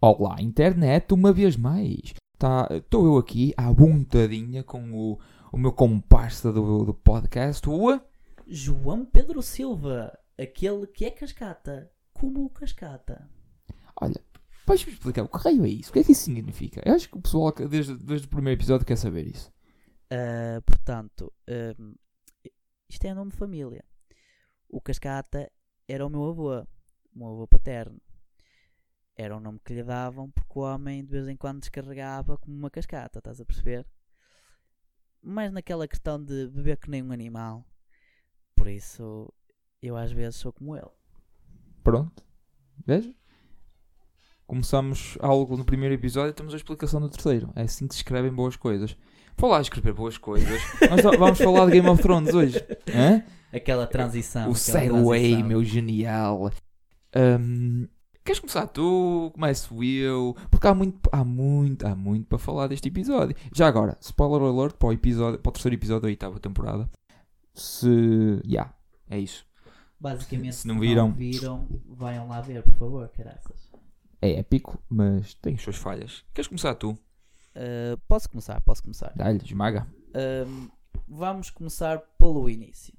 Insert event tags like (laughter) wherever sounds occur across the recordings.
Olá, internet, uma vez mais. Estou eu aqui à vontadinha com o, o meu comparsa do, do podcast, o... João Pedro Silva, aquele que é cascata, como o cascata. Olha, vais-me explicar o que raio é isso? O que é que isso significa? Eu acho que o pessoal, desde, desde o primeiro episódio, quer saber isso. Uh, portanto, um, isto é nome de família. O cascata era o meu avô, o meu avô paterno. Era o nome que lhe davam porque o homem de vez em quando descarregava como uma cascata, estás a perceber? Mas naquela questão de beber que nem um animal. Por isso, eu às vezes sou como ele. Pronto. Veja. Começamos algo no primeiro episódio e temos a explicação do terceiro. É assim que se escrevem boas coisas. Falar de escrever boas coisas. (laughs) Nós vamos falar de Game of Thrones hoje. Hã? Aquela transição. O segue, meu genial. Um, Queres começar tu? Começo eu? Porque há muito, há muito, há muito para falar deste episódio. Já agora, spoiler alert para o, episódio, para o terceiro episódio da oitava temporada. Se. Já, yeah, é isso. Basicamente, se não viram, não viram, venham lá ver, por favor, caraças. É épico, mas tem as suas falhas. Queres começar tu? Uh, posso começar, posso começar. Dá-lhe, esmaga. Uh, vamos começar pelo início.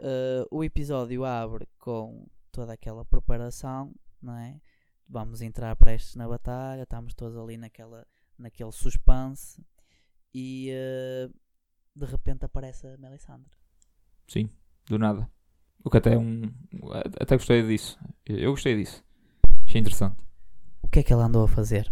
Uh, o episódio abre com toda aquela preparação não é? Vamos entrar prestes na batalha, estamos todos ali naquela, naquele suspense e uh, de repente aparece a Melisandre. Sim, do nada. O que até é um. Até gostei disso. Eu gostei disso. Achei interessante. O que é que ela andou a fazer?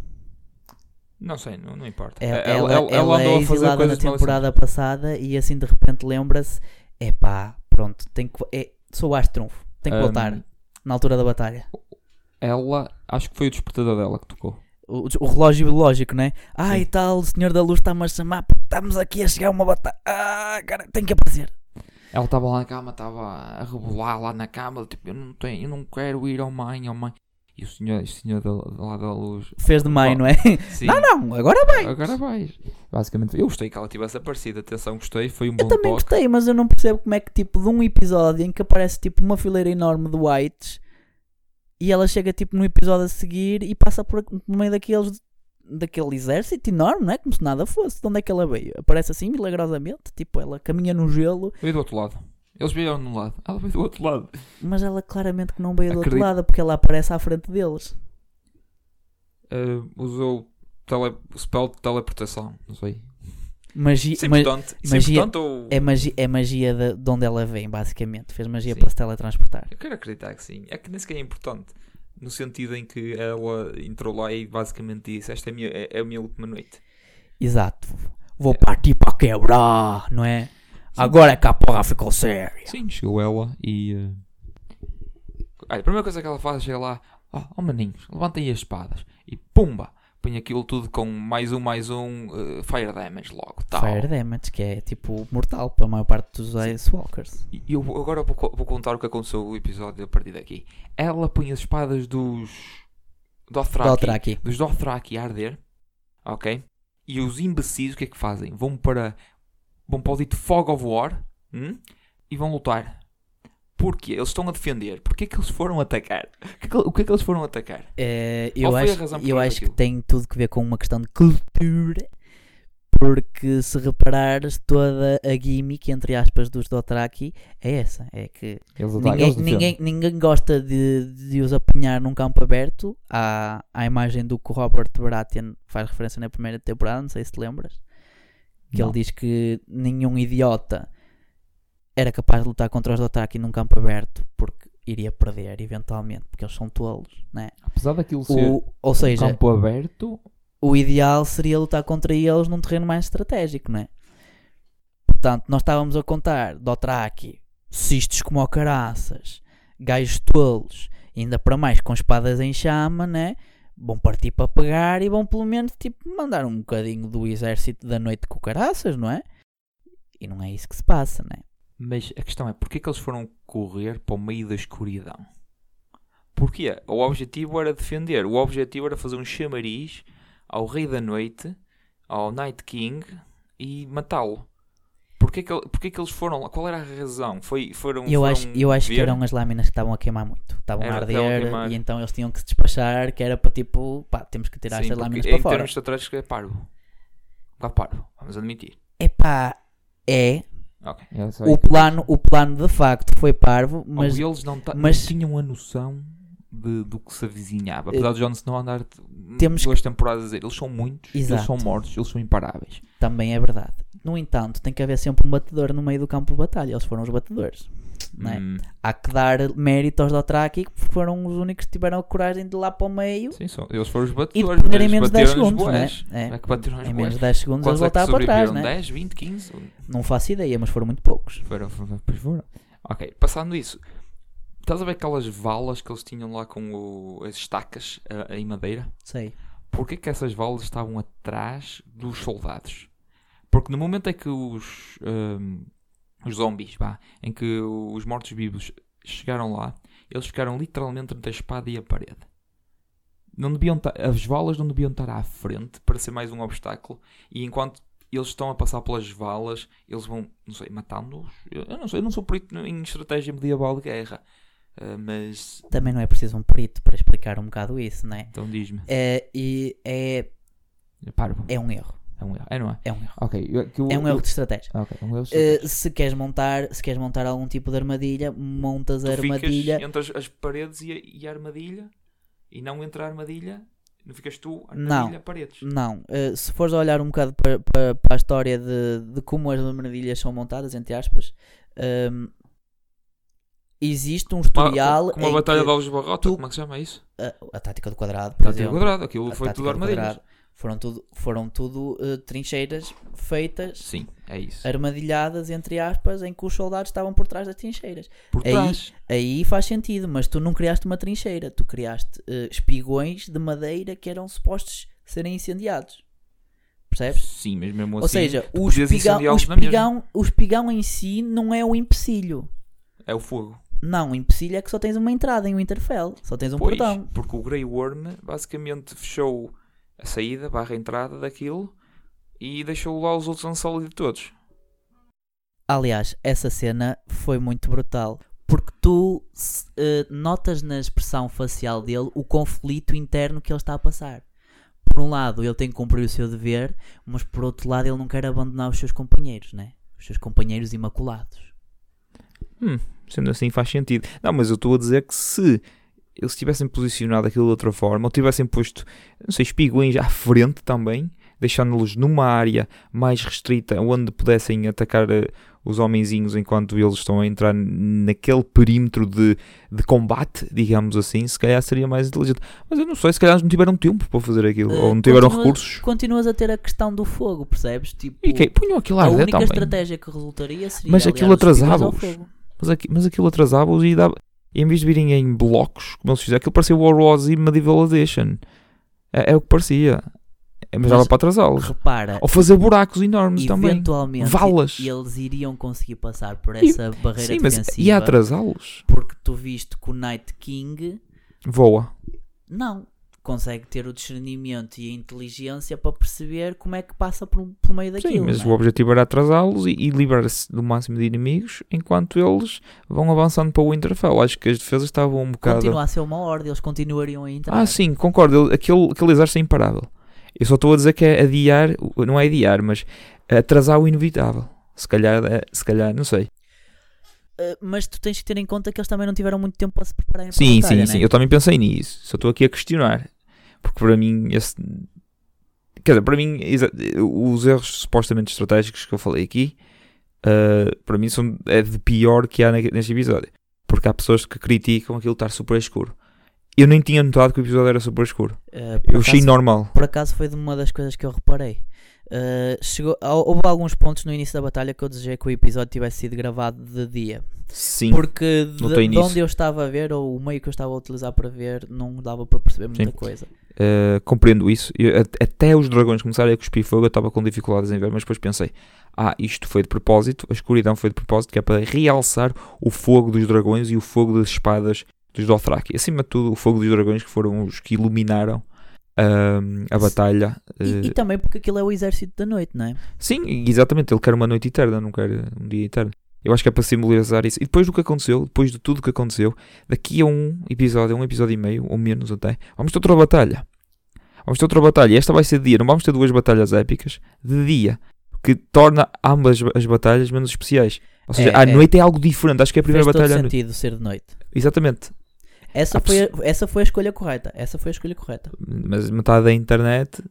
Não sei, não, não importa. Ela, ela, ela, ela andou é a fazer coisas na temporada passada e assim de repente lembra-se: é pá, pronto, tem que, é, sou o trunfo, tem que um, voltar na altura da batalha ela, acho que foi o despertador dela que tocou. O, o relógio biológico, né? Ah, e tal, o Senhor da Luz está-me a chamar, estamos aqui a chegar a uma batalha. Ah, cara, tem que aparecer. Ela estava lá na cama, estava a rebolar lá na cama, tipo, eu não tenho, eu não quero ir ao mãe, ao mãe. E o senhor, o senhor da, lá da luz fez de mãe, não é? Sim. Não, não, agora vais. Agora vais. Basicamente, eu gostei que ela tivesse aparecido. Atenção, gostei, foi um bom Eu também toque. gostei, mas eu não percebo como é que, tipo, de um episódio em que aparece, tipo, uma fileira enorme de whites e ela chega tipo no episódio a seguir e passa por no meio daqueles daquele exército enorme, não é? Como se nada fosse. De onde é que ela veio? Aparece assim milagrosamente, tipo, ela caminha no gelo. Veio do outro lado. Eles vieram de um lado, ela veio do outro lado. Mas ela claramente que não veio do outro lado porque ela aparece à frente deles. Uh, usou tele, o spell de teleportação, não sei. Magia, ma magia, ou... é magia, é magia de, de onde ela vem, basicamente. Fez magia sim. para se teletransportar. Eu quero acreditar que sim. É que nem sequer é importante. No sentido em que ela entrou lá e basicamente disse: Esta é a minha, é, é a minha última noite. Exato. Vou é. partir para quebrar, não é? Sim. Agora é que a porra ficou séria. Sim, chegou ela e. Uh... Olha, a primeira coisa que ela faz é chegar lá: Oh, oh maninhos, levantem as espadas. E pumba! Põe aquilo tudo com mais um, mais um uh, Fire Damage logo. Tal. Fire Damage, que é tipo mortal para a maior parte dos Ice Walkers. E eu agora vou, vou, contar o que aconteceu no episódio a partir daqui. Ela põe as espadas dos Dothraki, Dothraki. dos Dothraki a arder, ok? E os imbecis o que é que fazem? Vão para vão para o dito Fog of War hum? e vão lutar. Porquê? Eles estão a defender. Porquê é que eles foram atacar? O que é que, eles foram atacar? É, eu acho, eu acho que tem tudo que ver com uma questão de cultura. Porque se reparares, toda a gimmick, entre aspas, dos Dothraki é essa. É que ninguém, ninguém, ninguém gosta de, de os apanhar num campo aberto. Há a imagem do que o Robert Baratheon faz referência na primeira temporada, não sei se te lembras. Que não. ele diz que nenhum idiota era capaz de lutar contra os Dothraki num campo aberto porque iria perder eventualmente, porque eles são tolos, né? Apesar daquilo ser o, ou seja, campo aberto, o ideal seria lutar contra eles num terreno mais estratégico, né? Portanto, nós estávamos a contar Dothraki, cistos como o caraças, gajos tolos, ainda para mais com espadas em chama, né? Vão partir para pegar e vão pelo menos tipo mandar um bocadinho do exército da noite com caraças, não é? E não é isso que se passa, né? Mas a questão é, porquê que eles foram correr para o meio da escuridão? Porquê? O objetivo era defender, o objetivo era fazer um chamariz ao Rei da Noite, ao Night King e matá-lo. Porquê que, porque é que eles foram lá? Qual era a razão? Foi, foram, eu foram acho, eu acho que eram as lâminas que estavam a queimar muito. Estavam a arder a e então eles tinham que se despachar, que era para tipo, pá, temos que tirar Sim, estas lâminas para fora. Em termos estratégicos é parvo. Um parvo, vamos admitir. É pá, é. Okay. O, plano, o plano de facto foi parvo, mas, eles não, mas... não tinham a noção de, do que se avizinhava. Apesar de Jon Snow andar temos duas temporadas a dizer, eles são muitos, Exato. eles são mortos, eles são imparáveis. Também é verdade. No entanto, tem que haver sempre um batedor no meio do campo de batalha. Eles foram os batedores. É? Hum. Há que dar mérito aos Dothraki porque foram os únicos que tiveram a coragem de ir lá para o meio. Sim, são, eles foram os batedores. E em menos de 10 segundos, né? é? é que bateram em menos de 10 segundos Quantos eles é voltaram para trás, né? 10, 20, 15? Não faço ideia, mas foram muito poucos. Foram, foram, foram. Ok, passando isso. Estás a ver aquelas valas que eles tinham lá com o, as estacas uh, em madeira? Sei. Porquê que essas valas estavam atrás dos soldados? Porque no momento em que os, um, os zombies, vá, em que os mortos-vivos chegaram lá, eles ficaram literalmente entre a espada e a parede. Não deviam as valas não deviam estar à frente para ser mais um obstáculo. E enquanto eles estão a passar pelas valas, eles vão, não sei, matando-os. Eu não sei, eu não sou perito em estratégia medieval de guerra. Uh, mas. Também não é preciso um perito para explicar um bocado isso, não é? Então diz-me. É, e é. É um erro. É um erro. É, não é? É um erro. Okay. Eu, eu, é um erro de estratégia. Okay. Um erro de estratégia. Uh, se, queres montar, se queres montar algum tipo de armadilha, montas tu a armadilha. entre as, as paredes e a, e a, armadilha e não entre a armadilha. Não ficas tu, armadilha, não, paredes. Não. Uh, se fores a olhar um bocado para, para, para a história de, de como as armadilhas são montadas, entre aspas, um, existe um tutorial. Como a Batalha de Alves Barrota, tu... como é que se chama isso? A, a tática do quadrado. A tática do quadrado, aquilo foi tudo armadilhas. Foram tudo, foram tudo uh, trincheiras feitas, Sim, é isso. armadilhadas, entre aspas, em que os soldados estavam por trás das trincheiras. Por trás. Aí, aí faz sentido, mas tu não criaste uma trincheira, tu criaste uh, espigões de madeira que eram supostos serem incendiados. Percebes? Sim, mas mesmo assim. Ou seja, o espigão, o, espigão, o espigão em si não é o empecilho. É o fogo. Não, o empecilho é que só tens uma entrada em Winterfell, só tens um pois, portão. Porque o Grey Worm basicamente fechou a saída barra entrada daquilo e deixou lá os outros Unsullied todos. Aliás, essa cena foi muito brutal. Porque tu uh, notas na expressão facial dele o conflito interno que ele está a passar. Por um lado, ele tem que cumprir o seu dever, mas por outro lado, ele não quer abandonar os seus companheiros, né? Os seus companheiros imaculados. Hum, sendo assim faz sentido. Não, mas eu estou a dizer que se eles tivessem posicionado aquilo de outra forma, ou tivessem posto, não sei, espigões à frente também, deixando-los numa área mais restrita, onde pudessem atacar uh, os homenzinhos enquanto eles estão a entrar naquele perímetro de, de combate, digamos assim, se calhar seria mais inteligente. Mas eu não sei, se calhar não tiveram tempo para fazer aquilo, uh, ou não tiveram recursos. Continuas a ter a questão do fogo, percebes? Tipo, e que, punham aquilo a única também. estratégia que resultaria seria Mas aquilo atrasava-os. Mas, aqui, mas aquilo atrasava-os e dava em vez de virem em blocos, como eles fizeram, aquilo parecia War Wars e Medieval Edition. É, é o que parecia. É, mas, dava para atrasá-los. Repara. Ou fazer buracos enormes eventualmente, também. Valas. eles iriam conseguir passar por essa e, barreira sim, defensiva. Mas ia atrasá-los. Porque tu viste que o Night King... Voa. Não consegue ter o discernimento e a inteligência para perceber como é que passa por, por meio daquilo. Sim, mas é? o objetivo era atrasá-los e, e livrar-se do máximo de inimigos enquanto eles vão avançando para o Winterfell. Acho que as defesas estavam um bocado. Continua a ser uma ordem, eles continuariam a entrar. Ah, sim, concordo. Aquele, aquele exército é imparável. Eu só estou a dizer que é adiar, não é adiar, mas atrasar o inevitável. Se calhar, é, se calhar, não sei. Uh, mas tu tens que ter em conta que eles também não tiveram muito tempo para se prepararem sim, para a batalha, Sim, sim, né? eu também pensei nisso. Só estou aqui a questionar. Porque para mim, esse, quer dizer, para mim, os erros supostamente estratégicos que eu falei aqui, uh, para mim, são, é de pior que há neste episódio. Porque há pessoas que criticam aquilo estar super escuro. Eu nem tinha notado que o episódio era super escuro. Uh, eu achei normal. Por acaso foi de uma das coisas que eu reparei. Uh, chegou, houve alguns pontos no início da batalha que eu desejei que o episódio tivesse sido gravado de dia. Sim. Porque de, de onde eu estava a ver, ou o meio que eu estava a utilizar para ver, não dava para perceber muita Sim. coisa. Uh, compreendo isso. Eu, até os dragões começarem a cuspir fogo, eu estava com dificuldades em ver, mas depois pensei: ah, isto foi de propósito, a escuridão foi de propósito, que é para realçar o fogo dos dragões e o fogo das espadas dos Dothraki. Acima de tudo, o fogo dos dragões, que foram os que iluminaram a batalha. E, e, também porque aquilo é o exército da noite, não é? Sim, exatamente. Ele quer uma noite eterna, não quer um dia eterno. Eu acho que é para simbolizar isso. E depois do que aconteceu, depois de tudo que aconteceu, daqui a um episódio, um episódio e meio, ou menos até, vamos ter outra batalha. Vamos ter outra batalha. E esta vai ser de dia. Não vamos ter duas batalhas épicas de dia. Que torna ambas as batalhas menos especiais. Ou seja, é, à é. noite é algo diferente. Acho que é a primeira Fez batalha. Faz sentido ser de noite. Exatamente. Essa foi, a, essa foi a escolha correta. Essa foi a escolha correta. Mas metade da internet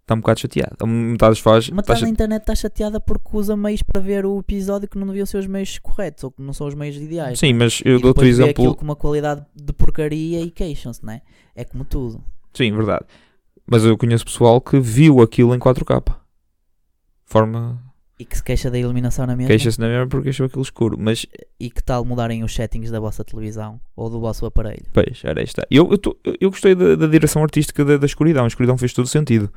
está um bocado chateada. Metade dos fãs. Metade da internet está chateada porque usa meios para ver o episódio que não deviam ser os meios corretos ou que não são os meios ideais. Sim, mas eu dou-te o exemplo. aquilo com uma qualidade de porcaria e queixam-se, não é? É como tudo. Sim, verdade. Mas eu conheço pessoal que viu aquilo em 4K. Forma e que se queixa da iluminação na mesma. Queixa-se na mesma porque achou aquilo escuro. Mas... E que tal mudarem os settings da vossa televisão ou do vosso aparelho? Pois, era esta. Eu, eu, tô, eu gostei da, da direção artística da, da, escuridão. A escuridão fez todo sentido.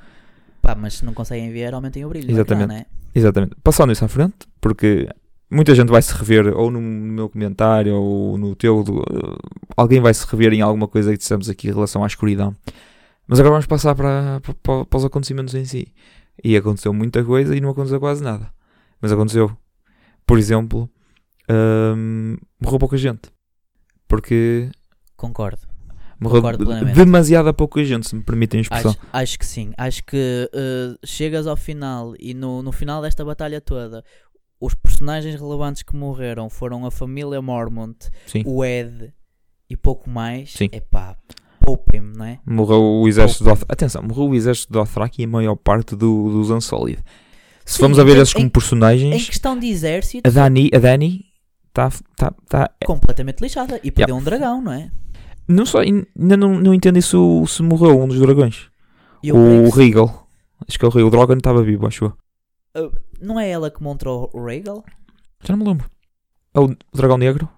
Pá, mas se não conseguem ver, aumentem o brilho. Exatamente. Cá, é? Exatamente. Passando isso à frente, porque muita gente vai se rever ou no, meu comentário ou no teu. Do, uh, alguém vai se rever em alguma coisa que dissemos aqui em relação à escuridão. Mas agora vamos passar para, para, para os acontecimentos em si. E aconteceu muita coisa e não aconteceu quase nada. Mas aconteceu. Por exemplo, hum, morreu pouca gente. Porque. Concordo. Morreu Concordo demasiada pouca gente, se me permitem a expressão. Acho, acho que sim. Acho que uh, chegas ao final e no, no final desta batalha toda, os personagens relevantes que morreram foram a família Mormont, sim. o Ed e pouco mais. Sim. Epá, poupem-me, não é? Morreu o exército de Dothraki. Atenção, morreu o exército Dothraki e a maior parte do, dos Unsolid. Se Sim, formos a ver esses como personagens. Em questão de exército. A Dani, a Dani está tá, tá, completamente lixada. E perdeu yeah. um dragão, não é? Não só, ainda não, não entendo isso se morreu um dos dragões. o Regal. Acho que é o Regal. O Drogon estava vivo, acho eu. Uh, não é ela que montou o Regal? Já não me lembro. É o dragão negro?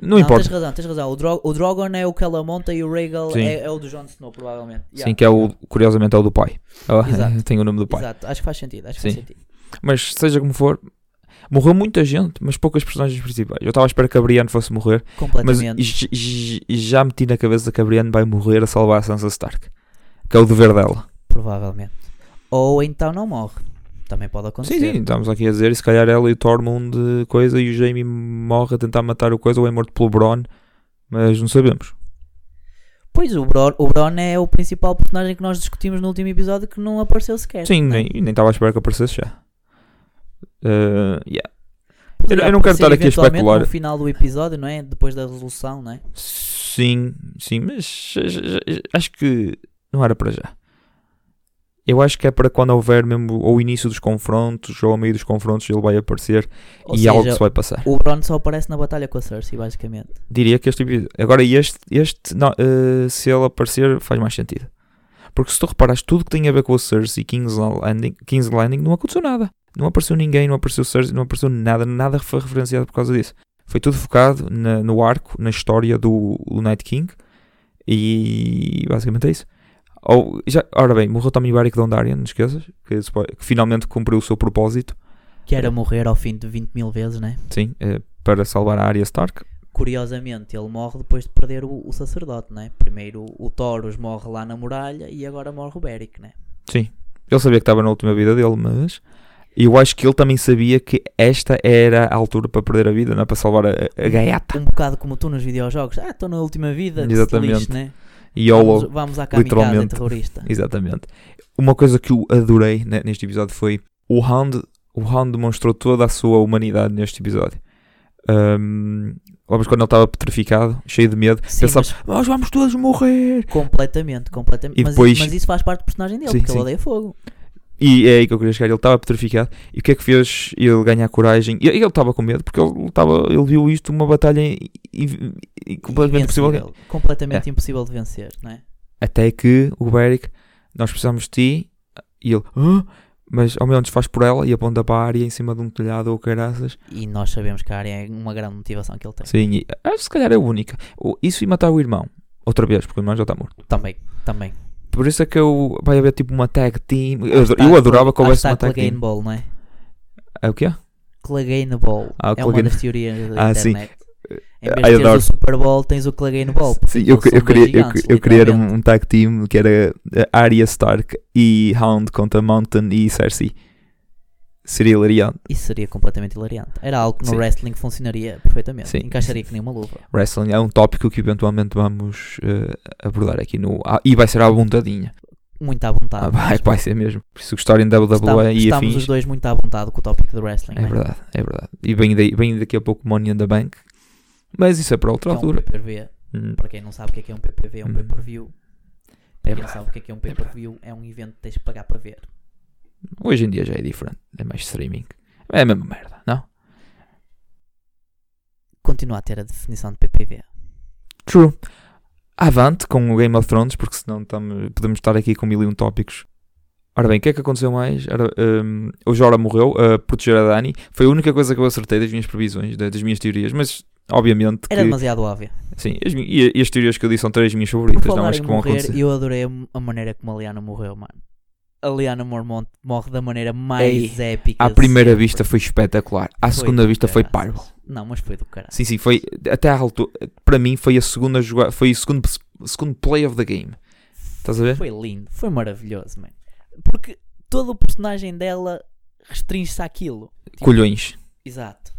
Não, não importa. Tens razão, tens razão. O, Dro o Drogon é o que ela monta e o Regal é, é, o do Jon Snow, provavelmente. Sim, yeah. que é o, curiosamente é o do pai. Exato. (laughs) Tem o nome do pai. Exato, acho que faz sentido. Acho que Sim. faz sentido. Mas seja como for, morreu muita gente, mas poucas personagens principais. Eu estava a esperar que a Brienne fosse morrer, mas já meti na cabeça que a Brienne vai morrer a salvar a Sansa Stark, que é o dever dela. Provavelmente. Ou então não morre. Também pode acontecer. Sim, sim, estamos aqui a dizer, se calhar ela e o Tormund coisa e o Jaime morre a tentar matar o coisa ou é morto pelo Bron, mas não sabemos. Pois, o Bron, o Bron é o principal personagem que nós discutimos no último episódio que não apareceu sequer. Sim, nem estava à espera que aparecesse já. Uh, yeah. Eu, eu, não quero estar aqui a especular. no final do episódio, não é? Depois da resolução, não é? Sim, sim, mas acho que não era para já. Eu acho que é para quando houver mesmo ou o início dos confrontos ou ao meio dos confrontos ele vai aparecer ou e seja, algo se vai passar. O Bron só aparece na batalha com a Cersei, basicamente. Diria que este agora este, este não, uh, se ele aparecer faz mais sentido. Porque se tu reparares tudo que tem a ver com a Cersei e King's Landing, King's Landing não aconteceu nada. Não apareceu ninguém, não apareceu Cersei, não apareceu nada, nada foi referenciado por causa disso. Foi tudo focado na, no arco, na história do, do Night King e basicamente é isso. Ou, já, ora bem, morreu também Beric Dondarrion, não esqueças, que, que, finalmente cumpriu o seu propósito. Que era morrer ao fim de 20 mil vezes, né? Sim, é, para salvar a Arya Stark. Curiosamente, ele morre depois de perder o, o sacerdote, né? Primeiro o Taurus morre lá na muralha e agora morre o Beric, né? Sim, ele sabia que estava na última vida dele, mas eu acho que ele também sabia que esta era a altura para perder a vida, não é? Para salvar a, a gaiata. Um bocado como tu nos videojogos. Ah, estou na última vida. Exatamente. Lixo, né? E vamos, vamos à literalmente. terrorista. (laughs) Exatamente. Uma coisa que eu adorei né, neste episódio foi o Hound, o Hound demonstrou toda a sua humanidade neste episódio. Um, Lembras quando ele estava petrificado, cheio de medo, sim, pensava, mas... nós vamos todos morrer. Completamente, completamente. E mas, depois... mas isso faz parte do personagem dele, sim, porque sim. ele odeia fogo. E é aí que eu queria chegar. Ele estava petrificado. E o que é que fez ele ganhar coragem? E ele estava com medo porque ele, estava, ele viu isto uma batalha e, e, completamente impossível. Completamente é. impossível de vencer, não é? Até que o Beric, nós precisamos de ti. E ele, ah? mas ao menos faz por ela e aponta para a área em cima de um telhado ou caraças. E nós sabemos que a área é uma grande motivação que ele tem. Sim, e, ah, se calhar é a única. Isso e matar o irmão. Outra vez, porque o irmão já está morto. Também, também. Por isso é que eu, vai haver tipo uma tag team. Eu, eu adorava que houvesse uma tag team. Ball, não é? É o quê? Clegane Ball. Ah, é uma das teorias da ah, internet. Sim. Em vez de teres o Super Bowl, tens o no Ball. Sim, eu, eu, queria, gigantes, eu, eu queria um, um tag team que era Arya Stark e Hound contra Mountain e Cersei. Seria hilariante. Isso seria completamente hilariante. Era algo que no Sim. wrestling funcionaria perfeitamente. Sim. Encaixaria que nem uma luva. Wrestling é um tópico que eventualmente vamos uh, abordar aqui no. Ah, e vai ser à vontadinha. Muito à vontade. Ah, vai, vai ser mesmo. Por isso gostarem em WWE estamos, e estamos afins. os dois muito à vontade com o tópico do wrestling. É, é verdade, é verdade. E vem, daí, vem daqui a pouco Money in the Bank. Mas isso é para outra altura. É um PPV. Hum. Para quem não sabe o que é, que é um PPV, é um hum. pay-per-view. Para é quem não sabe o que é, que é um pay-per-view, é um evento que tens de pagar para ver. Hoje em dia já é diferente. É mais streaming. É a mesma merda, não? Continua a ter a definição de PPV. True. Avante com o Game of Thrones, porque senão tamo, podemos estar aqui com mil e um tópicos. Ora bem, o que é que aconteceu mais? Um, o Jora morreu a proteger a Dani. Foi a única coisa que eu acertei das minhas previsões, das minhas teorias, mas obviamente. Era que, demasiado óbvio. Sim, as, e, e, as teorias que eu disse são três minhas favoritas, não acho que vão acontecer. Eu adorei a maneira como a Liana morreu, mano a Liana Mormont morre da maneira mais Ei, épica. À primeira sempre. vista foi espetacular. À foi segunda vista foi parvo. Não, mas foi do caralho. Sim, sim, foi até à altura. Para mim foi a segunda jogada, foi o segundo, segundo play of the game. Estás a ver? Foi lindo, foi maravilhoso, man. Porque todo o personagem dela restringe-se àquilo. Tipo, colhões. Exato.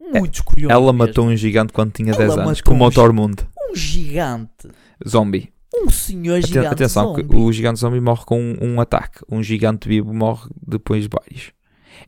Muitos é, colhões. Ela mesmo. matou um gigante quando tinha ela 10 anos, como o Tormund. Um gigante. Zombie. Um senhor gigante Atenção, zombie. o gigante zombie morre com um, um, ataque. Um gigante vivo morre depois de vários.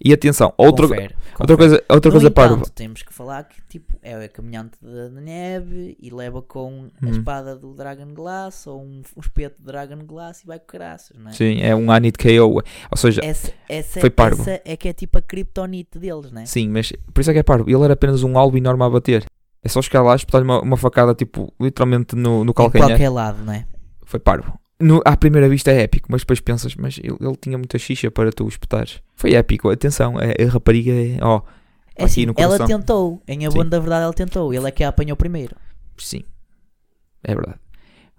E atenção, outra, confere, outra coisa, outra coisa para. temos que falar que tipo, é o caminhante da neve e leva com a hum. espada do Dragon Glass ou um, um espeto de Dragon Glass e vai com caraças, não é? Sim, é um Anit KO. Ou seja, essa, essa, foi parvo. Essa é que é tipo a kryptonite deles, não é? Sim, mas por isso é que é parvo. Ele era apenas um alvo enorme a bater. É só chegar lá e espetar uma, uma facada, tipo, literalmente no, no calcanhar. Em qualquer lado, não é? Foi parvo. No, à primeira vista é épico, mas depois pensas, mas ele, ele tinha muita xixa para tu espetares. Foi épico, atenção, a, a rapariga é, ó, é assim, ela tentou, em abono da verdade ela tentou, ele é que a apanhou primeiro. Sim, é verdade.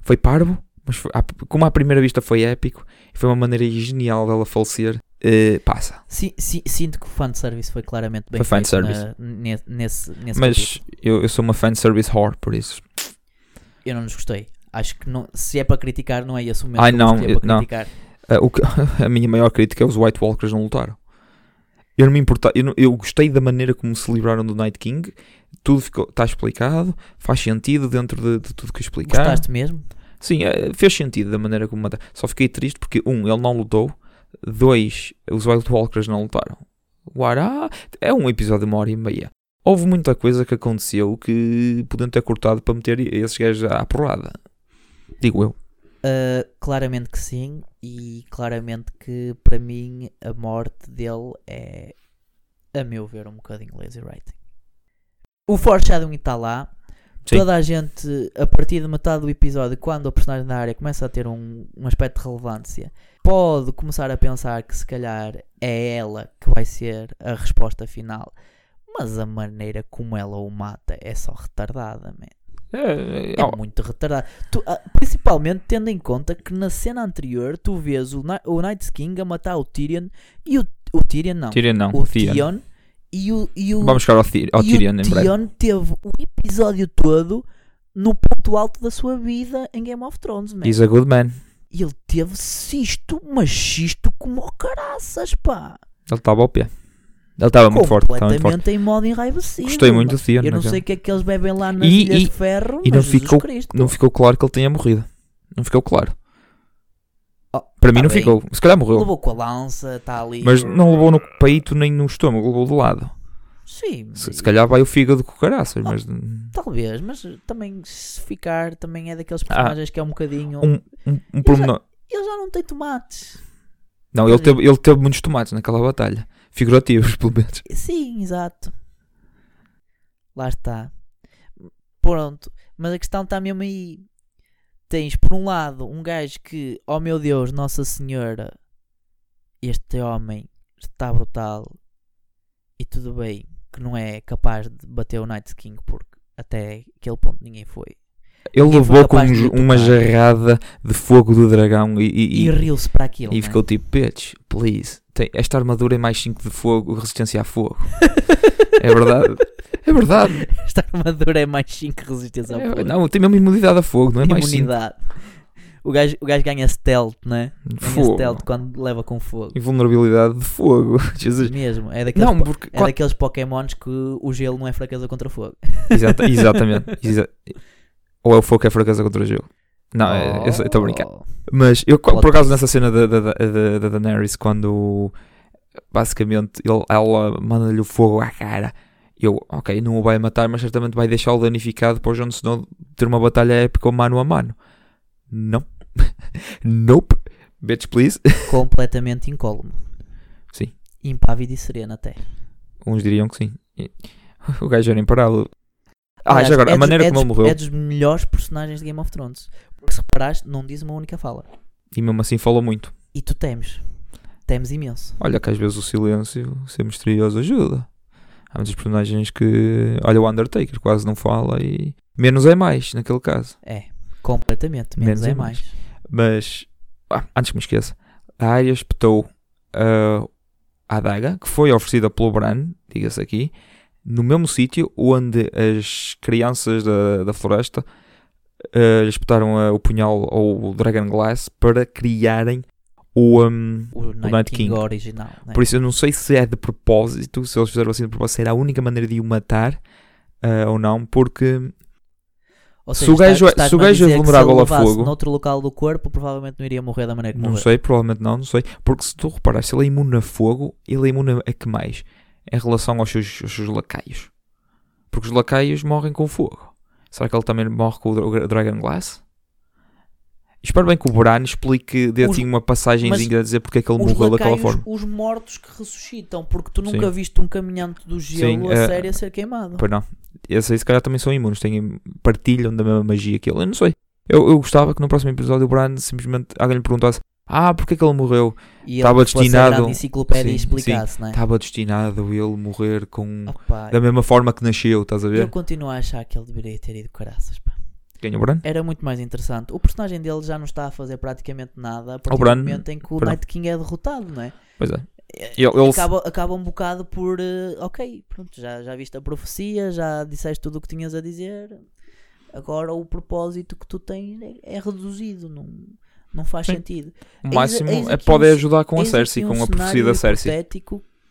Foi parvo, mas foi, como à primeira vista foi épico, foi uma maneira genial dela falecer, uh, passa. Sim, sim, sinto que o fanservice foi claramente bem foi fanservice. Na, nesse, nesse Mas eu, eu sou uma fanservice whore, por isso. Eu não nos gostei. Acho que não, se é para criticar, não é esse o momento Ai, não, eu, não. Uh, o que, (laughs) a minha maior crítica é os White Walkers não lutaram. Eu não me importa, eu, não, eu gostei da maneira como se livraram do Night King. Tudo está explicado, faz sentido dentro de, de tudo que explicaram. Gostaste mesmo? Sim, uh, fez sentido da maneira como mataram. Só fiquei triste porque, um, ele não lutou. Dois, os White Walkers não lutaram. Guará, é um episódio de uma hora e meia. Houve muita coisa que aconteceu que podiam ter cortado para meter esses gajos à porrada. Digo eu. Uh, claramente que sim, e claramente que para mim a morte dele é, a meu ver, um bocadinho lazy writing. O foreshadowing está lá. Sim. Toda a gente, a partir de metade do episódio, quando a personagem da área começa a ter um, um aspecto de relevância, pode começar a pensar que se calhar é ela que vai ser a resposta final. Mas a maneira como ela o mata é só retardada, man. É, é, é muito retardado. Tu, uh, principalmente tendo em conta que na cena anterior tu vês o, o Night King a matar o Tyrion e o, o Tyrion não. Tyrion não, o, o Theon. E o, e o, Vamos chegar ao, ao Tyrion em breve. Tyrion teve o episódio todo no ponto alto da sua vida em Game of Thrones, man. He's a good man. E ele teve cisto, mas cisto como caraças, pá. Ele estava ao pé. Ele estava muito forte. Completamente muito forte. em modo enraivecido. Gostei muito do. Eu não sei o que é que eles bebem lá nas e, Ilhas e, de Ferro. E não ficou, não ficou claro que ele tenha morrido. Não ficou claro. Oh, Para tá mim não bem. ficou. Se calhar morreu. Levou com a lança, está ali. Mas não levou no peito nem no estômago, levou do lado. Sim. Se, se calhar vai o fígado com caraças, mas... Talvez, mas também se ficar, também é daqueles ah, personagens ah, que é um bocadinho... Um, um, um ele, já, ele já não tem tomates. Não, ele teve, ele teve muitos tomates naquela batalha. Figurativos, (laughs) pelo menos. Sim, exato. Lá está. Pronto. Mas a questão está mesmo aí. Tens, por um lado, um gajo que, oh meu Deus, Nossa Senhora, este homem está brutal. E tudo bem que não é capaz de bater o Night King porque até aquele ponto ninguém foi. Ele levou com uma jarrada de fogo do dragão e, e, e riu-se para aquilo. E ficou tipo, bitch, please, tem, esta armadura é mais 5 de fogo, resistência a fogo. (laughs) é verdade. É verdade. Esta armadura é mais 5 resistência a é, fogo. Não, tem mesmo imunidade a fogo, não é mais 5. O gajo, o gajo ganha stealth, não é? Ganha stealth quando leva com fogo. E vulnerabilidade de fogo. (laughs) Jesus. Mesmo. É daqueles, não, porque, é quando... daqueles pokémons que o gelo não é fraqueza contra fogo. (laughs) Exata, exatamente. Exa Ou é o fogo que é fraqueza contra o gelo. Não, oh. eu estou a brincar. Mas eu, por acaso, nessa cena da, da, da, da Daenerys, quando basicamente ele, ela manda-lhe o fogo à cara, eu, ok, não o vai matar, mas certamente vai deixá-lo danificado para o Jon Snow ter uma batalha épica mano a mano. Não. Nope. Bitch, please. (laughs) Completamente incólume. Sim. Impávido e sereno até. Uns diriam que sim. O gajo era imparável. Ah, Aliás, já agora, é a maneira é como ele morreu. É dos melhores personagens de Game of Thrones. Porque se reparaste, não diz uma única fala. E mesmo assim falou muito. E tu temes. Temes imenso. Olha que às vezes o silêncio, ser misterioso, ajuda. Há muitos personagens que. Olha o Undertaker, quase não fala e. Menos é mais, naquele caso. É, completamente. Menos, Menos é, é mais. mais. Mas. Ah, antes que me esqueça, a Arya espetou uh, a adaga que foi oferecida pelo Bran, diga-se aqui, no mesmo sítio onde as crianças da, da floresta uh, espetaram uh, o punhal ou o Dragon Glass para criarem o, um, o, o Night, King, King. original. Né? Por isso eu não sei se é de propósito, se eles fizeram assim de propósito, se era a única maneira de o matar uh, ou não, porque seja, se o gajo, está, é- se o gajo é vulnerável a fogo. noutro local do corpo, provavelmente não iria morrer da maneira que Não sei, provavelmente não, não sei. Porque se tu reparas, se ele é imune a fogo, ele é imune a que mais? Em relação aos seus, aos seus lacaios. Porque os lacaios morrem com fogo. Será que ele também morre com o Dragon Glass? Espero bem que o Bran explique, dê assim uma passagemzinha a dizer porque é que ele morreu daquela forma. Os mortos que ressuscitam, porque tu nunca Sim. viste um caminhante do gelo Sim, a uh, sério a ser queimado. Pois não. Esses aí se calhar também são imunes, têm, partilham da mesma magia que ele. Eu não sei. Eu, eu gostava que no próximo episódio o Bran simplesmente alguém lhe perguntasse ah, porque é que ele morreu? Estava destinado. enciclopédia sim, explicasse, sim, é? Estava destinado ele morrer com Opa, da mesma forma que nasceu, estás a ver? Eu continuo a achar que ele deveria ter ido caraças, pá. Quem, o Bran? Era muito mais interessante. O personagem dele já não está a fazer praticamente nada a partir Bran, do momento em que o. Night King é derrotado, não é? Pois é. Ele, ele... Acaba, acaba um bocado por uh, ok, pronto, já, já viste a profecia, já disseste tudo o que tinhas a dizer. Agora o propósito que tu tens é, é reduzido. Não, não faz Sim. sentido. O máximo eis, é pode um, ajudar com a Cersei, um com a profecia da Cersei.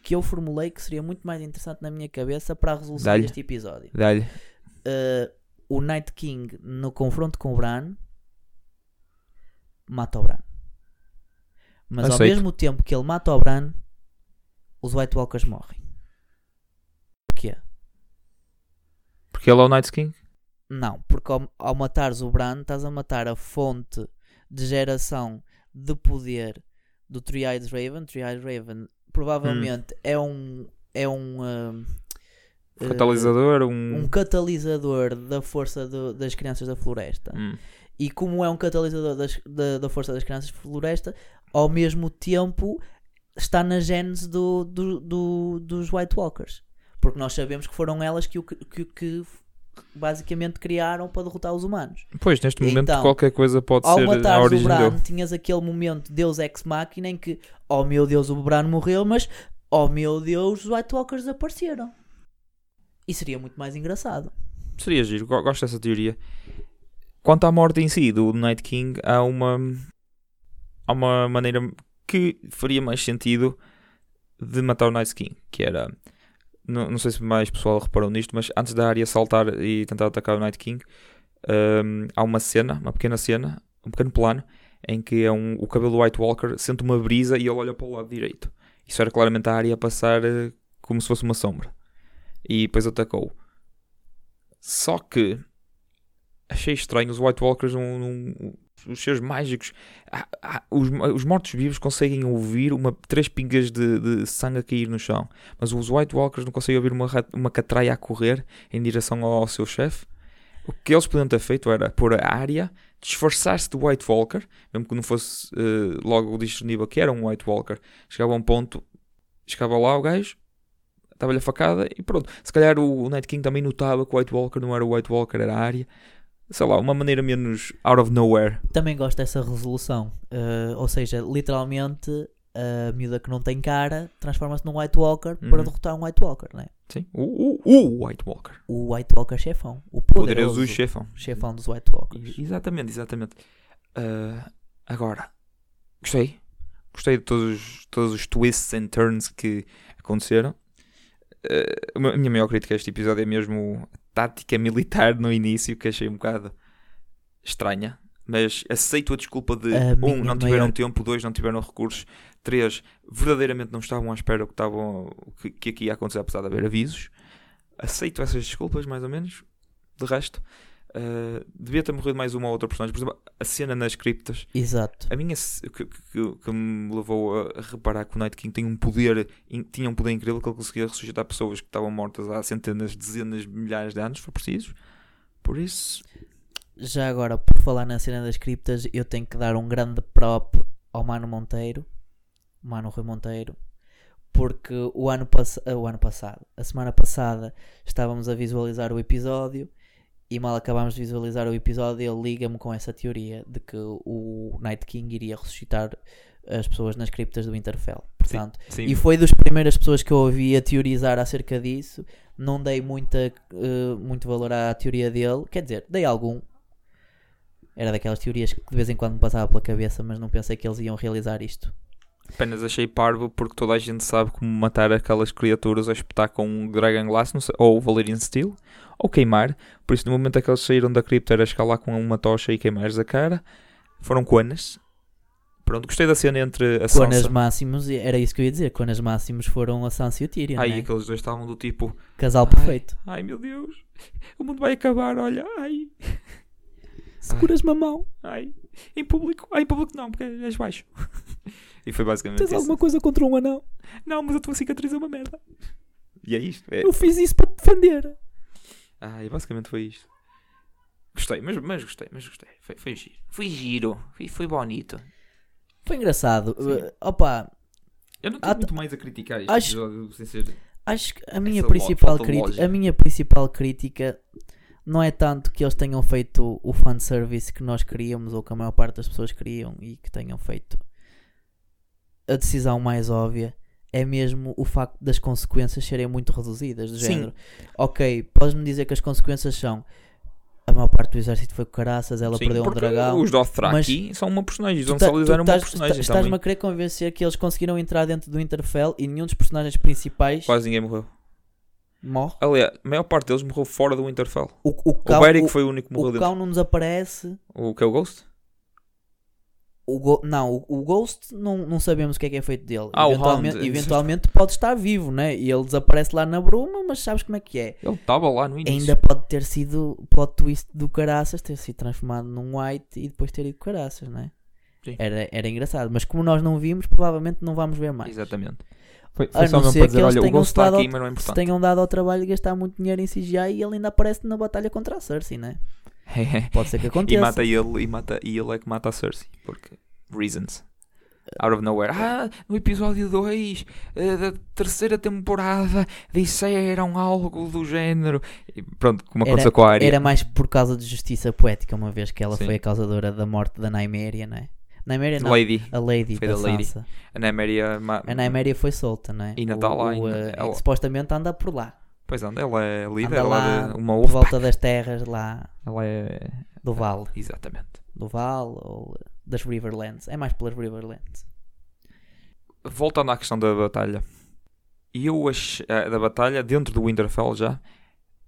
que eu formulei que seria muito mais interessante na minha cabeça para a resolução deste episódio. Dá-lhe. Uh, o Night King no confronto com o Bran mata o Bran. Mas Aceito. ao mesmo tempo que ele mata o Bran, os White Walkers morrem. Porquê? Porque ele é o Night King? Não, porque ao, ao matares o Bran, estás a matar a fonte de geração de poder do Three-Eyed Raven. Three-Eyed Raven provavelmente hum. é um. É um uh, catalisador, um... um catalisador da força do, das crianças da floresta. Hum. E como é um catalisador das, da, da força das crianças da floresta, ao mesmo tempo está na gênese do, do, do, dos White Walkers. Porque nós sabemos que foram elas que, que, que basicamente criaram para derrotar os humanos. Pois, neste momento então, qualquer coisa pode ser a origem o Bran, dele. tinhas aquele momento Deus Ex Machina em que, oh meu Deus, o Bran morreu, mas, oh meu Deus, os White Walkers apareceram. E seria muito mais engraçado. Seria giro, gosto dessa teoria. Quanto à morte em si do Night King, há uma, há uma maneira que faria mais sentido de matar o Night King, que era não, não sei se mais pessoal reparou nisto, mas antes da área saltar e tentar atacar o Night King, um, há uma cena, uma pequena cena, um pequeno plano, em que é um, o cabelo do White Walker sente uma brisa e ele olha para o lado direito. Isso era claramente a área a passar uh, como se fosse uma sombra. E depois atacou. Só que achei estranho os White Walkers não, não, os seus mágicos, os, os mortos-vivos conseguem ouvir uma, três pingas de, de, sangue a cair no chão, mas os White Walkers não conseguem ouvir uma, uma catraia a correr em direção ao, ao seu chefe. O que eles podiam ter feito era pôr a área, disfarçar-se de White Walker, mesmo que não fosse uh, logo discernível que era um White Walker. Chegava a um ponto, chegava lá o gajo, estava-lhe a facada e pronto. Se calhar o, o Night King também notava que o White Walker não era o White Walker, era a área sei lá, uma maneira menos out of nowhere. Também gosto dessa resolução. Uh, ou seja, literalmente a miúda que não tem cara transforma-se num White Walker uhum. para derrotar um White Walker, não é? Sim, o, o, o White Walker. O White Walker chefão. O poderoso, poderoso chefão. Chefão dos White Walkers. Exatamente, exatamente. Uh, agora, gostei. Gostei de todos, todos os twists and turns que aconteceram. Uh, a minha maior crítica a este episódio é mesmo a tática militar no início, que achei um bocado estranha. Mas aceito a desculpa de a um, não tiveram maior... tempo, dois, não tiveram recursos, três, verdadeiramente não estavam à espera que, estavam, que, que aqui ia acontecer, apesar de haver avisos. Aceito essas desculpas, mais ou menos. De resto, Uh, devia ter morrido mais uma ou outra personagem. Por exemplo, a cena nas criptas. Exato. A minha que, que, que, me levou a reparar que o Night King tem um poder, tinha um poder incrível que ele conseguia ressuscitar pessoas que estavam mortas há centenas, dezenas, milhares de anos, foi preciso. Por isso. Já agora, por falar na cena das criptas, eu tenho que dar um grande prop ao Mano Monteiro, Mano Rui Monteiro, porque o ano, o ano passado, a semana passada, estávamos a visualizar o episódio e mal acabámos de visualizar o episódio, ele liga-me com essa teoria de que o Night King iria ressuscitar as pessoas nas criptas do Winterfell. Portanto, sim, sim. E foi das primeiras pessoas que eu ouvi a teorizar acerca disso. Não dei muita, uh, muito valor à teoria dele. Quer dizer, dei algum. Era daquelas teorias que de vez em quando me passava pela cabeça, mas não pensei que eles iam realizar isto. Apenas achei parvo porque toda a gente sabe como matar aquelas criaturas a espetar com um Dragon Glass sei, ou Valerian Steel ou queimar. Por isso, no momento em que eles saíram da cripta, era escalar com uma tocha e queimar a cara. Foram coanas. Pronto, gostei da cena entre a Coanas Sansa. máximos, era isso que eu ia dizer. Coanas máximos foram a Sansa e o Tyrion. Aí né? aqueles dois estavam do tipo casal perfeito. Ai meu Deus, o mundo vai acabar. Olha, ai, (laughs) seguras-me a mão. Ai, em público, ai, em público não, porque és baixo. (laughs) e foi basicamente Tens isso. alguma coisa contra um anão? Não, mas a tua cicatriz é uma merda. E é isto. É... Eu fiz isso para te defender. Ah, e basicamente foi isto. Gostei, mas, mas gostei, mas gostei. Foi, foi giro. Foi giro. Foi, foi bonito. Foi engraçado. Uh, opa. Eu não tenho muito mais a criticar isto acho, episódio, sem ser. Acho que a minha, principal crítica, a minha principal crítica não é tanto que eles tenham feito o fanservice que nós queríamos ou que a maior parte das pessoas queriam e que tenham feito a decisão mais óbvia é mesmo o facto das consequências serem muito reduzidas. Do Sim. género, ok, podes-me dizer que as consequências são a maior parte do exército foi com caraças, ela Sim, perdeu um dragão. Os Dothraki são uma personagem, eles tá, uma personagem. Estás-me a querer convencer que eles conseguiram entrar dentro do Interfell e nenhum dos personagens principais. Quase ninguém morreu. Morre? Aliás, a maior parte deles morreu fora do Winterfell. O, o, o, o Beric foi o único que morreu O cão não desaparece. O que é o Ghost? O não, o, o, Ghost não, não sabemos o que é que é feito dele. Ah, eventualmente, o Hound. eventualmente pode estar vivo, né? E ele desaparece lá na bruma, mas sabes como é que é? Ele estava lá no início. Ainda pode ter sido o plot twist do caraças, ter sido transformado num white e depois ter ido caraças, né? Era, era engraçado, mas como nós não vimos, provavelmente não vamos ver mais. Exatamente. Foi, foi a só não ser que dizer, eles tenham, dado, aqui, mas não é se tenham dado ao trabalho de gastar muito dinheiro em CGI e ele ainda aparece na batalha contra a Cersei, né? (laughs) Pode ser que aconteça. e mata ele, e, mata, e ele é que mata a Cersei, porque reasons. Out of nowhere. Ah, no episódio 2 uh, eh, da terceira temporada disseram algo do género. E pronto, como aconteceu com a área. Era mais por causa de justiça poética, uma vez que ela Sim. foi a causadora da morte da Nymeria, não é? Nymeria não, Lady. a Lady foi da, da Lady. Sansa. A Nymeria, ma... a Nymeria foi solta, não é? E Natal lá. O, eh, ela... Supostamente anda por lá. Pois anda, ela é líder anda lá de uma por volta das terras lá. Ela é do Vale. Exatamente. Do Vale ou das Riverlands. É mais pelas Riverlands. Voltando à questão da batalha. Eu acho, eh, da batalha dentro do Winterfell já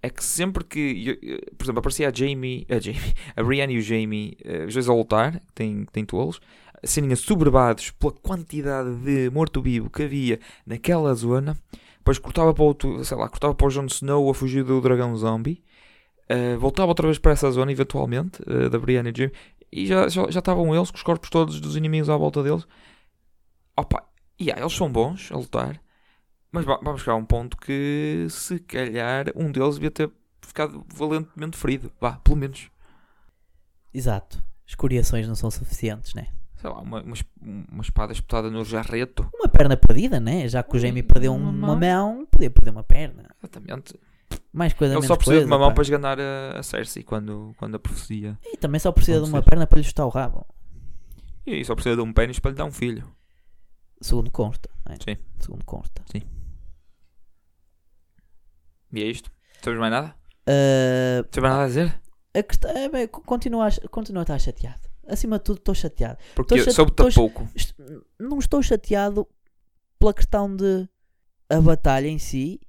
é que sempre que, por exemplo, aparecia a Jamie, a, Jamie, (laughs) a Brienne e o Jamie, uh, os dois a lutar, que têm, têm tolos, serem assoberbados pela quantidade de morto-vivo que havia naquela zona, depois cortava para o, sei lá, cortava para o Jon Snow a fugir do dragão zombie, uh, voltava outra vez para essa zona, eventualmente, uh, da Brienne e Jamie, e já, já, já estavam eles, com os corpos todos dos inimigos à volta deles. Opa, e yeah, eles são bons a lutar, mas vamos chegar a um ponto que se calhar um deles devia ter ficado valentemente ferido. Vá, pelo menos. Exato. Escoriações não são suficientes, né? Sei lá, uma, uma, uma espada espetada no jarreto. Uma perna perdida, né? Já que o Jamie perdeu uma, uma mão, podia perder uma perna. Exatamente. Mais coisa, Ele só precisa coisa, de uma mão pá. para esganar a, a Cersei quando, quando a profecia. E também só precisa de uma perna para lhe chutar o rabo. E só precisa de um pênis para lhe dar um filho. Segundo consta. É? Sim. Segundo consta. Sim. E é isto? Sabes mais nada? Uh, mais nada a dizer? A questão, é, bem, continua, a, continua a estar chateado. Acima de tudo, estou chateado. Porque chate... soube-te pouco. Não estou chateado pela questão de a batalha em si.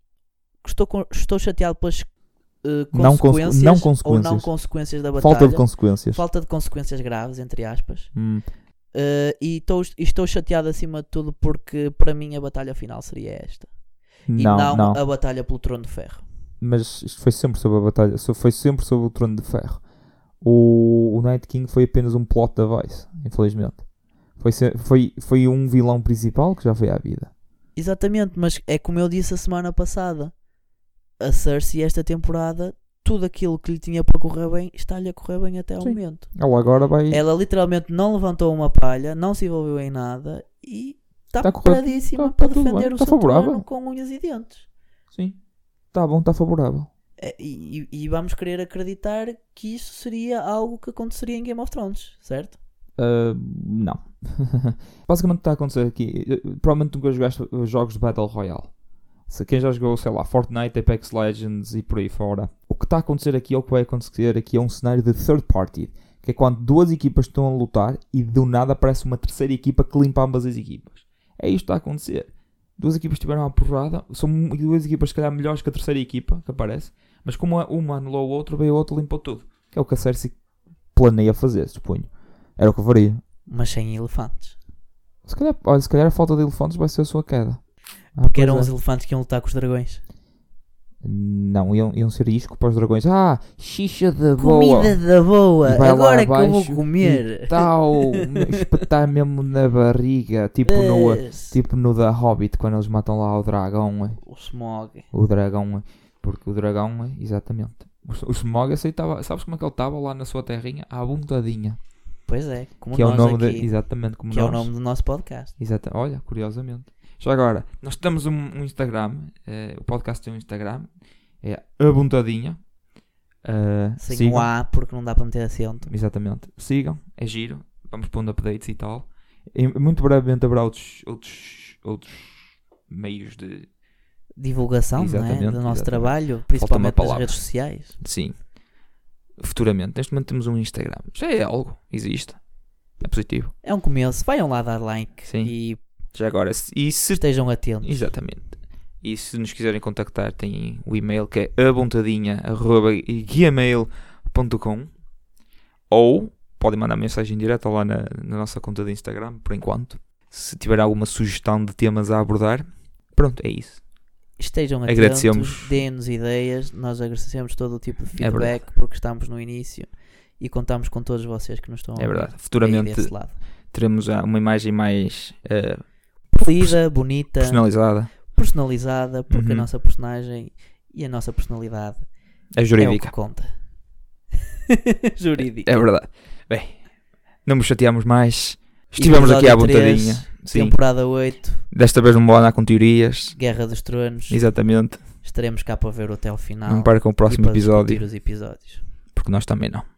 Estou, estou chateado pelas uh, consequências, não, não consequências ou não consequências da batalha. Falta de consequências. Falta de consequências graves, entre aspas. Hum. Uh, e estou, estou chateado acima de tudo porque para mim a batalha final seria esta. Não, e não, não. a batalha pelo trono de ferro. Mas isto foi sempre sobre a batalha, foi sempre sobre o trono de ferro. O, o Night King foi apenas um plot device, infelizmente. Foi, foi, foi um vilão principal que já foi à vida. Exatamente, mas é como eu disse a semana passada. A Cersei esta temporada tudo aquilo que lhe tinha para correr bem está-lhe a correr bem até ao Sim. momento. Ela agora vai. Ela literalmente não levantou uma palha, não se envolveu em nada e está tá preparadíssima tá, para tá defender o tá seu favorável. com unhas e dentes. Sim, está bom, está favorável. É, e, e, vamos querer acreditar que isso seria algo que aconteceria em Game of Thrones, certo? Uh, não. (laughs) Basicamente está a acontecer aqui. Provavelmente nunca jogaste jogos de Battle Royale. Se quem já jogou, sei lá, Fortnite, Apex Legends e por aí fora. O que está a acontecer aqui, ou o que vai acontecer aqui, é um cenário de third party. Que é quando duas equipas estão a lutar e do nada aparece uma terceira equipa que limpa ambas as equipas. É isto que está a acontecer. Duas equipas tiveram uma porrada. São duas equipas, se calhar, melhores que a terceira equipa que aparece. Mas como uma anulou o outro, veio o outro e limpou tudo. Que é o que a Cersei planeia fazer, suponho. Era o que eu faria. Mas sem elefantes. Se calhar, olha, se calhar a falta de elefantes vai ser a sua queda. Ah, Porque eram é. os elefantes que iam lutar com os dragões. Não, iam, iam ser isco para os dragões. Ah, xixa da boa. Comida da boa. Agora que eu vou comer. Tal, (laughs) espetar mesmo na barriga. Tipo no, tipo no da Hobbit, quando eles matam lá o dragão. O Smog. O dragão. Porque o dragão, exatamente. O, o Smog aceitava. Sabes como é que ele estava lá na sua terrinha? À vontadinha. Pois é, como que é o nome aqui, de, exatamente como que nós. é o nome do nosso podcast. Exato. Olha, curiosamente. Já agora, nós temos um, um Instagram, uh, o podcast tem um Instagram, é a Buntadinha. Uh, Sem sigam. o A, porque não dá para meter acento. Exatamente. Sigam, é giro, vamos pondo updates e tal. E muito brevemente haverá outros, outros, outros meios de divulgação não é? do nosso exatamente. trabalho, principalmente nas redes sociais. Sim. Futuramente, neste momento temos um Instagram. Já é algo, existe. É positivo. É um começo. Vaiam lá dar like Sim. e já agora, e se... estejam atentos. Exatamente. E se nos quiserem contactar, tem o e-mail que é abontadinha.gmail.com ou podem mandar mensagem direta lá na, na, nossa conta de Instagram, por enquanto. Se tiver alguma sugestão de temas a abordar, pronto, é isso. Estejam atentos, agradecemos. deem-nos ideias, nós agradecemos todo o tipo de é feedback é porque estamos no início e contamos com todos vocês que nos estão é verdade. Futuramente teremos uma imagem mais uh, polida, bonita, personalizada. Personalizada, porque uhum. a nossa personagem e a nossa personalidade é jurídica. É o que conta. (laughs) jurídica. É verdade. Bem, não nos chateamos mais. Estivemos aqui à vontadinha. Temporada 8. Desta vez não vou andar com teorias. Guerra dos Tronos. Exatamente. Estaremos cá para ver o até ao final. Não percam o próximo episódio. os episódios. Porque nós também não.